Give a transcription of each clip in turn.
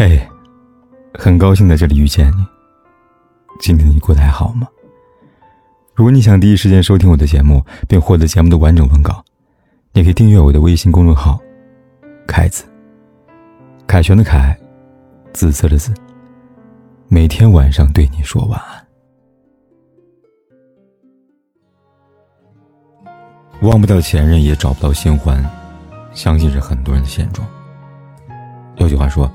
嘿，很高兴在这里遇见你。今天你过得还好吗？如果你想第一时间收听我的节目，并获得节目的完整文稿，你可以订阅我的微信公众号“凯子”。凯旋的凯，紫色的紫。每天晚上对你说晚安。忘不掉前任，也找不到新欢，相信是很多人的现状。有句话说。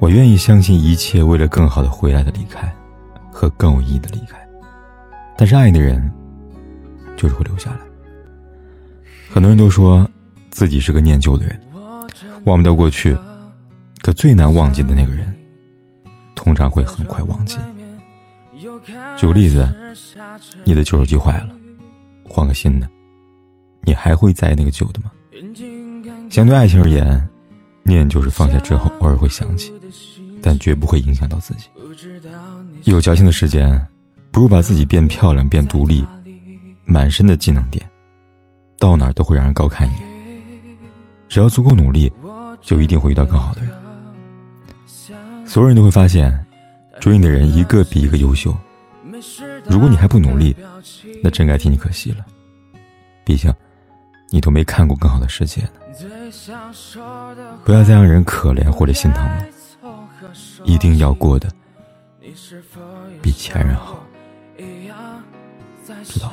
我愿意相信一切为了更好的回来的离开，和更有意义的离开。但是爱的人，就是会留下来。很多人都说自己是个念旧的人，忘不掉过去，可最难忘记的那个人，通常会很快忘记。举个例子，你的旧手机坏了，换个新的，你还会在意那个旧的吗？相对爱情而言。念就是放下之后偶尔会想起，但绝不会影响到自己。有矫情的时间，不如把自己变漂亮、变独立，满身的技能点，到哪都会让人高看一眼。只要足够努力，就一定会遇到更好的人。所有人都会发现，追你的人一个比一个优秀。如果你还不努力，那真该替你可惜了。毕竟，你都没看过更好的世界呢。不要再让人可怜或者心疼了，一定要过得比前任好，知道。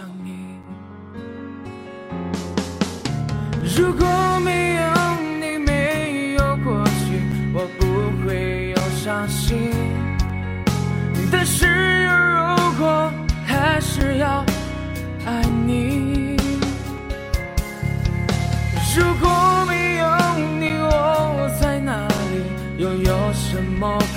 如果没有你，没有过去，我不会有伤心。但是如果还是要爱你，如果。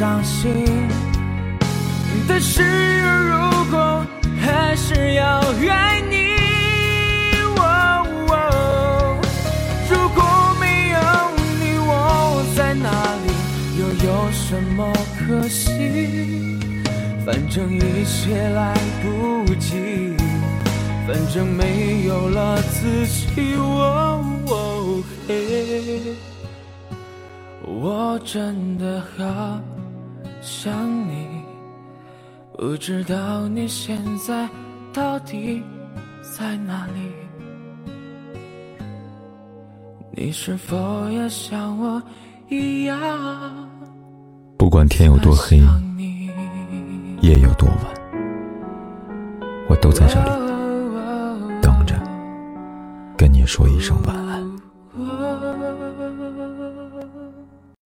伤心。但是如果还是要爱你，如果没有你，我在哪里，又有什么可惜？反正一切来不及。反正没有了自己，我我真的好想你，不知道你现在到底在哪里？你是否也像我一样？不管天有多黑，夜有多晚，我都在这里等着，跟你。说一声晚安。